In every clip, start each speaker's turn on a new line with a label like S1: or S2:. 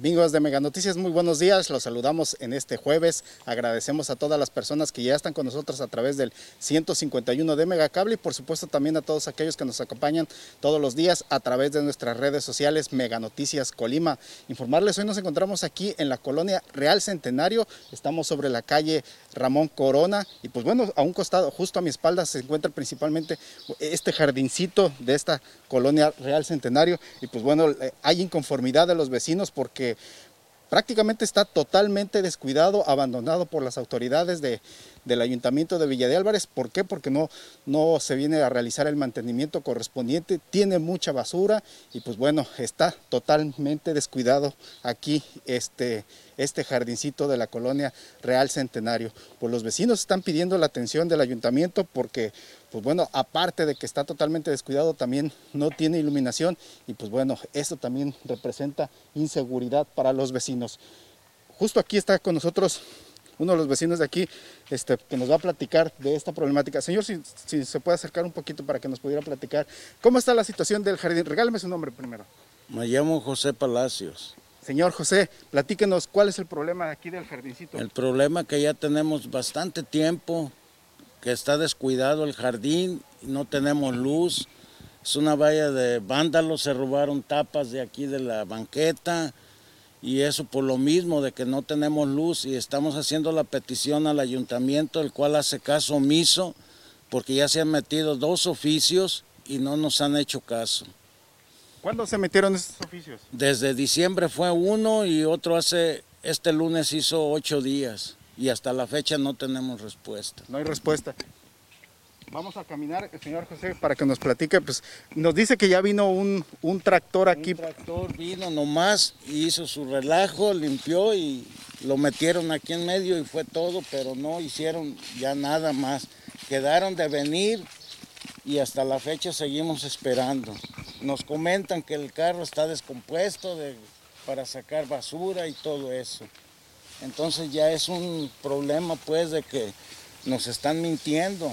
S1: Amigos de Mega Noticias, muy buenos días. Los saludamos en este jueves. Agradecemos a todas las personas que ya están con nosotros a través del 151 de Megacable y por supuesto también a todos aquellos que nos acompañan todos los días a través de nuestras redes sociales Mega Noticias Colima. Informarles, hoy nos encontramos aquí en la colonia Real Centenario. Estamos sobre la calle Ramón Corona y pues bueno, a un costado, justo a mi espalda se encuentra principalmente este jardincito de esta colonia Real Centenario y pues bueno, eh, hay inconformidad de los vecinos porque prácticamente está totalmente descuidado, abandonado por las autoridades de, del Ayuntamiento de Villa de Álvarez. ¿Por qué? Porque no, no se viene a realizar el mantenimiento correspondiente, tiene mucha basura y pues bueno, está totalmente descuidado aquí este, este jardincito de la colonia Real Centenario. Pues los vecinos están pidiendo la atención del ayuntamiento porque pues bueno, aparte de que está totalmente descuidado, también no tiene iluminación y pues bueno, eso también representa inseguridad para los vecinos. Justo aquí está con nosotros uno de los vecinos de aquí este, que nos va a platicar de esta problemática. Señor, si, se puede acercar un poquito para que nos pudiera platicar. ¿Cómo está la situación del jardín? Regáleme su nombre primero.
S2: Me llamo José Palacios.
S1: Señor José, platíquenos cuál es el problema aquí del jardincito.
S2: El problema que ya tenemos bastante tiempo, que está descuidado el jardín, no tenemos luz, es una valla de vándalos, se robaron tapas de aquí de la banqueta, y eso por lo mismo de que no tenemos luz y estamos haciendo la petición al ayuntamiento, el cual hace caso omiso, porque ya se han metido dos oficios y no nos han hecho caso.
S1: ¿Cuándo se metieron esos oficios?
S2: Desde diciembre fue uno y otro hace, este lunes hizo ocho días y hasta la fecha no tenemos respuesta.
S1: No hay respuesta. Vamos a caminar, señor José, para que nos platique. Pues nos dice que ya vino un, tractor aquí.
S2: Un tractor vino nomás, hizo su relajo, limpió y lo metieron aquí en medio y fue todo, pero no hicieron ya nada más. Quedaron de venir y hasta la fecha seguimos esperando. Nos comentan que el carro está descompuesto para sacar basura y todo eso. Entonces ya es un problema pues de que nos están mintiendo.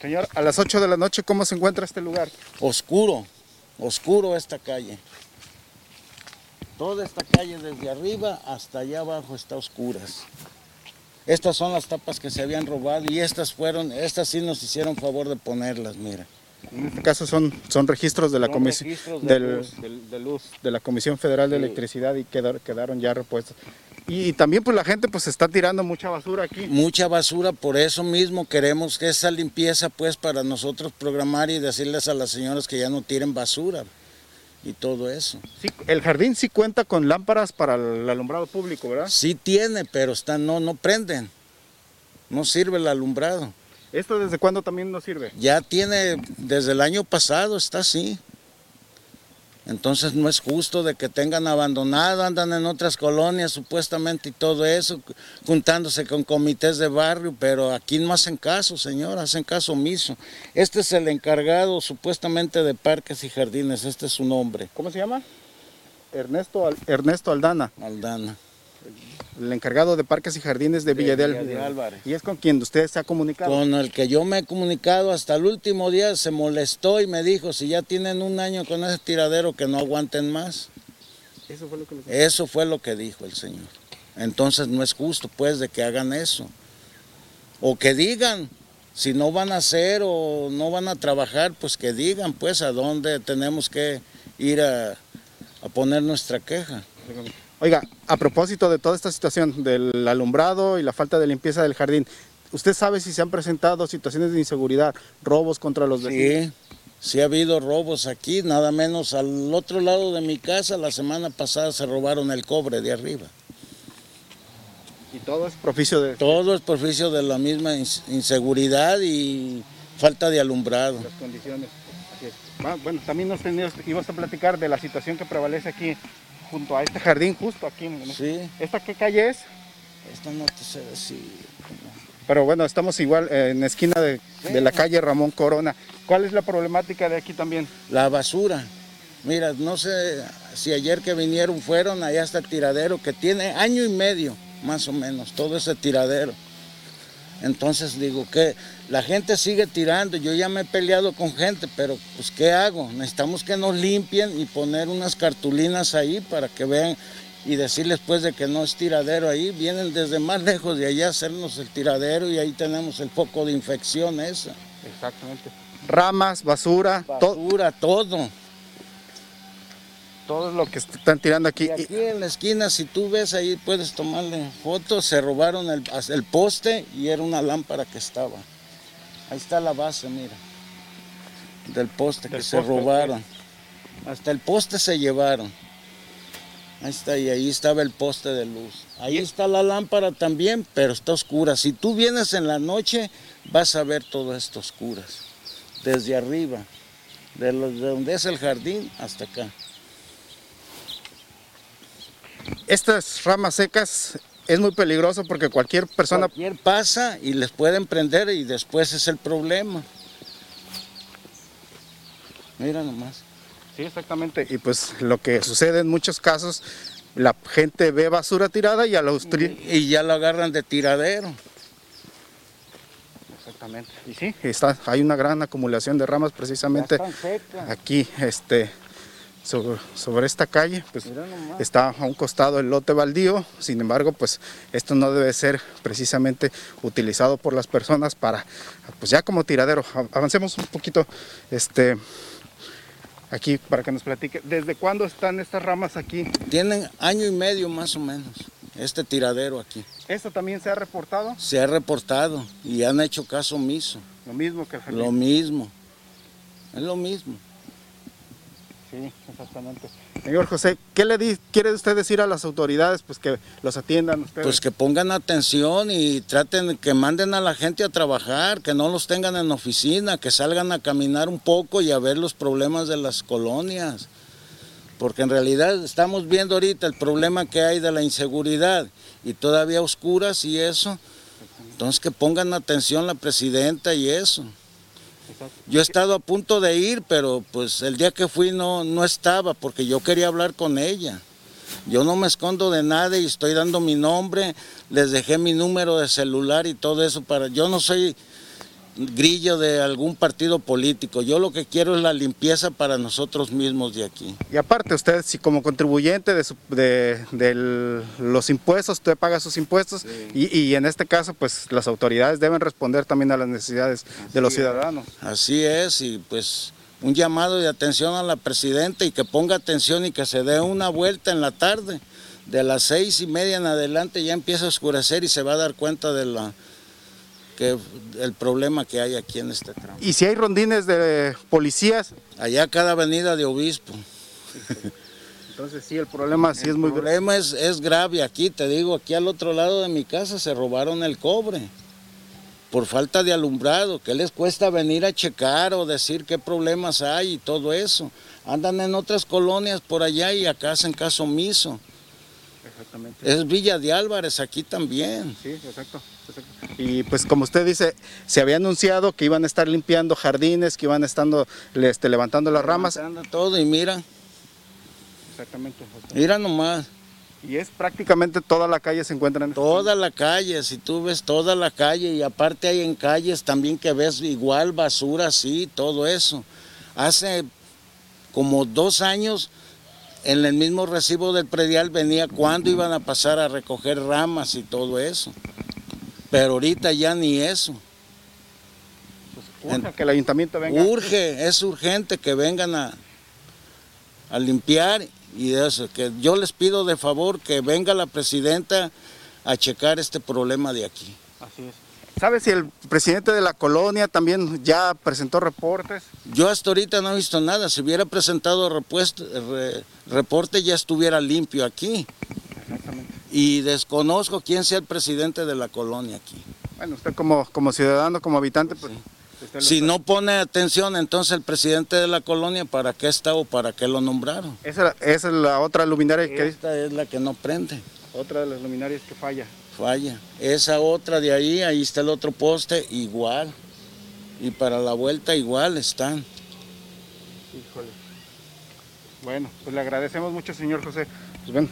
S1: Señor, a las 8 de la noche, ¿cómo se encuentra este lugar?
S2: Oscuro, oscuro esta calle. Toda esta calle desde arriba hasta allá abajo está oscuras. Estas son las tapas que se habían robado y estas fueron, estas sí nos hicieron favor de ponerlas, mira.
S1: En este caso son, son registros de la comisión de, luz. de la Comisión Federal de Electricidad y quedaron, quedaron ya repuestos. Y también pues la gente pues está tirando mucha basura aquí.
S2: Mucha basura, por eso mismo queremos que esa limpieza pues para nosotros programar y decirles a las señoras que ya no tiren basura y todo eso.
S1: Sí, el jardín sí cuenta con lámparas para el alumbrado público, ¿verdad?
S2: Sí tiene, pero están, no, no prenden. No sirve el alumbrado.
S1: ¿Esto desde cuándo también no sirve?
S2: Ya tiene, desde el año pasado está así. Entonces no es justo de que tengan abandonado, andan en otras colonias supuestamente y todo eso, juntándose con comités de barrio, pero aquí no hacen caso, señor, hacen caso omiso. Este es el encargado supuestamente de parques y jardines, este es su nombre.
S1: ¿Cómo se llama? Ernesto, Ernesto Aldana.
S2: Aldana
S1: el encargado de parques y jardines de, Villa, de, Álvarez. ¿Y es con quien usted se ha comunicado?
S2: Con el que yo me he comunicado hasta el último día, se molestó y me dijo, si ya tienen un año con ese tiradero, que no aguanten más.
S1: Eso fue lo que,
S2: eso fue lo que dijo el señor. Entonces no es justo, pues, de que hagan eso. O que digan, si no van a hacer o no van a trabajar, pues que digan, pues, a dónde tenemos que ir a, a poner nuestra queja.
S1: Oiga, a propósito de toda esta situación del alumbrado y la falta de limpieza del jardín, ¿usted sabe si se han presentado situaciones de inseguridad, robos contra los
S2: vecinos? Sí, sí ha habido robos aquí, nada menos al otro lado de mi casa, la semana pasada se robaron el cobre de arriba.
S1: ¿Y todo es propicio de...?
S2: Todo es propicio de la misma inseguridad y falta de alumbrado.
S1: Las condiciones. Bueno, también nos teníamos, ibas a platicar de la situación que prevalece aquí junto a este jardín, justo aquí.
S2: Sí.
S1: ¿Esta qué calle es?
S2: Esta no te sé decir.
S1: Pero bueno, estamos igual eh, en la esquina de, la calle Ramón Corona. ¿Cuál es la problemática de aquí también?
S2: La basura. Mira, no sé si ayer que vinieron fueron allá hasta el tiradero, que tiene año y medio, más o menos, todo ese tiradero. Entonces digo que la gente sigue tirando, yo ya me he peleado con gente, pero pues ¿qué hago? Necesitamos que nos limpien y poner unas cartulinas ahí para que vean y decirles pues de que no es tiradero ahí, vienen desde más lejos de allá a hacernos el tiradero y ahí tenemos el foco de infección esa.
S1: Exactamente. Ramas, basura,
S2: Basura, todo.
S1: todo lo que están tirando aquí.
S2: Y aquí en la esquina, si tú ves ahí, puedes tomarle fotos, se robaron el, el poste y era una lámpara que estaba. Ahí está la base, mira, del poste que se robaron. Hasta el poste se llevaron. Ahí está, y ahí estaba el poste de luz. Ahí está la lámpara también, pero está oscura. Si tú vienes en la noche, vas a ver todo esto oscuras. Desde arriba, de, lo- de donde es el jardín hasta acá.
S1: Estas ramas secas es muy peligroso porque cualquier persona
S2: Cualquier pasa y les pueden prender y después es el problema. Mira nomás.
S1: Sí, exactamente. Y pues lo que sucede en muchos casos, la gente ve basura tirada y a tri-
S2: Y ya lo agarran de tiradero.
S1: Exactamente. Y sí, está, hay una gran acumulación de ramas precisamente aquí, este, sobre, sobre esta calle, pues está a un costado el lote baldío. Sin embargo, pues esto no debe ser precisamente utilizado por las personas para, pues ya como tiradero. Avancemos un poquito, este, aquí para que nos platique. ¿Desde cuándo están estas ramas aquí?
S2: Tienen año y medio más o menos, este tiradero aquí.
S1: ¿Esto también se ha reportado?
S2: Se ha reportado y han hecho caso omiso.
S1: Lo mismo que el.
S2: Lo mismo. Es lo mismo.
S1: Sí, exactamente. Señor José, ¿qué le di- quiere usted decir a las autoridades pues que los atiendan ustedes?
S2: Pues que pongan atención y traten, que manden a la gente a trabajar, que no los tengan en oficina, que salgan a caminar un poco y a ver los problemas de las colonias. Porque en realidad estamos viendo ahorita el problema que hay de la inseguridad y todavía oscuras y eso. Entonces que pongan atención la presidenta y eso. Yo he estado a punto de ir, pero pues el día que fui no, no estaba porque yo quería hablar con ella. Yo no me escondo de nada y estoy dando mi nombre, les dejé mi número de celular y todo eso para yo no soy grillo de algún partido político. Yo lo que quiero es la limpieza para nosotros mismos de aquí.
S1: Y aparte usted, si como contribuyente de, su- de- del- los impuestos, usted paga sus impuestos y, y en este caso pues las autoridades deben responder también a las necesidades de los ciudadanos.
S2: Así es, y pues un llamado de atención a la presidenta y que ponga atención y que se dé una vuelta en la tarde. De las seis y media en adelante ya empieza a oscurecer y se va a dar cuenta de la que el problema que hay aquí en este tramo.
S1: Y si hay rondines de policías,
S2: Allá cada avenida de obispo.
S1: entonces sí, el problema sí es muy
S2: El
S1: grave.
S2: problema es, es grave aquí, te digo, aquí al otro lado de mi casa se robaron el cobre por falta de alumbrado. ¿Qué les cuesta venir a checar o decir qué problemas hay y todo eso? Andan en otras colonias por allá y acá hacen caso omiso.
S1: Exactamente.
S2: Es Villa de Álvarez aquí también.
S1: Sí, exacto, exacto. Y pues como usted dice, se había anunciado que iban a estar limpiando jardines, que iban estando este, levantando las ramas.
S2: Anda todo y mira,
S1: Exactamente.
S2: mira nomás.
S1: Y es prácticamente toda la calle se encuentra en este
S2: Toda la calle, si tú ves toda la calle y aparte hay en calles también que ves igual basura así, todo eso. Hace como dos años en el mismo recibo del predial venía cuando iban a pasar a recoger ramas y todo eso. Pero ahorita ya ni eso.
S1: Urge que el ayuntamiento venga.
S2: Urge, es urgente que vengan a, a limpiar y eso, que yo les pido de favor que venga la presidenta a checar este problema de aquí.
S1: Así es. ¿Sabe si el presidente de la colonia también ya presentó reportes?
S2: Yo hasta ahorita no he visto nada. Si hubiera presentado repuesto- re- reporte ya estuviera limpio aquí. Y desconozco quién sea el presidente de la colonia aquí.
S1: Bueno, usted como, como ciudadano, como habitante, pues... usted lo
S2: Si no pone atención, entonces el presidente de la colonia, ¿para qué está o para qué lo nombraron?
S1: Esa, esa es la otra luminaria que
S2: Esta es la que no prende,
S1: otra de las luminarias que falla.
S2: falla. Esa otra de ahí, ahí está el otro poste, igual. Y para la vuelta igual están.
S1: Híjole. Bueno, pues le agradecemos mucho, señor José. Pues bueno,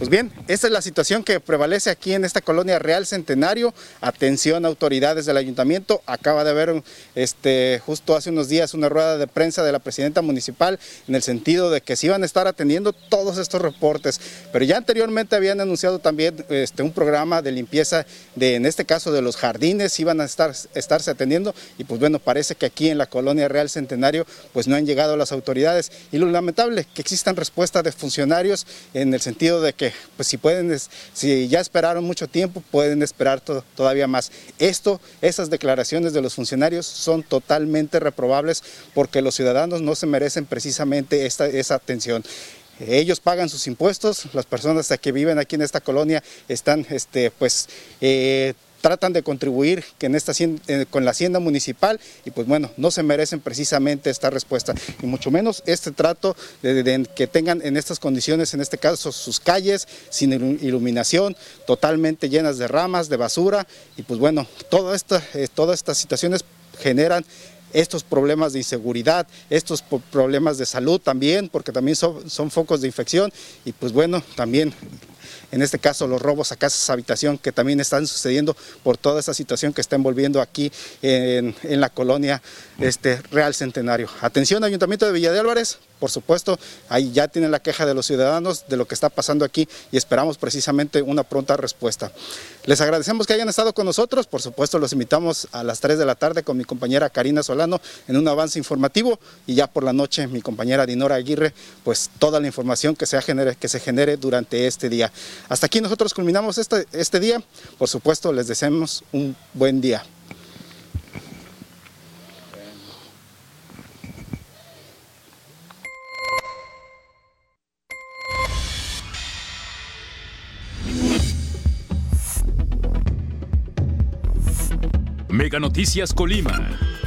S1: pues bien, esta es la situación que prevalece aquí en esta colonia Real Centenario. Atención autoridades del ayuntamiento. Acaba de haber este, justo hace unos días una rueda de prensa de la presidenta municipal en el sentido de que se iban a estar atendiendo todos estos reportes. Pero ya anteriormente habían anunciado también este, un programa de limpieza de, en este caso, de los jardines, iban a estar, estarse atendiendo. Y pues bueno, parece que aquí en la colonia Real Centenario pues no han llegado las autoridades. Y lo lamentable, que existan respuestas de funcionarios en el sentido de que pues si pueden, si ya esperaron mucho tiempo, pueden esperar todavía más. Esto, esas declaraciones de los funcionarios son totalmente reprobables porque los ciudadanos no se merecen precisamente esta, esa atención ellos pagan sus impuestos, las personas que viven aquí en esta colonia están este, pues, eh, tratan de contribuir en esta, eh, con la hacienda municipal y pues bueno, no se merecen precisamente esta respuesta y mucho menos este trato de, que tengan en estas condiciones, en este caso sus calles sin iluminación, totalmente llenas de ramas, de basura y pues bueno, toda esta, eh, todas estas situaciones generan estos problemas de inseguridad, estos problemas de salud también, porque también son, son focos de infección y pues bueno, también en este caso los robos a casas habitación que también están sucediendo por toda esa situación que está envolviendo aquí en, la colonia este, Real Centenario. Atención Ayuntamiento de Villa de Álvarez, por supuesto, ahí ya tienen la queja de los ciudadanos de lo que está pasando aquí y esperamos precisamente una pronta respuesta. Les agradecemos que hayan estado con nosotros, por supuesto los invitamos a las 3 de la tarde con mi compañera Karina Solano en un avance informativo y ya por la noche mi compañera Dinora Aguirre, pues toda la información que se genere durante este día. Hasta aquí nosotros culminamos este, este día, por supuesto les deseamos un buen día.
S3: Mega Noticias Colima.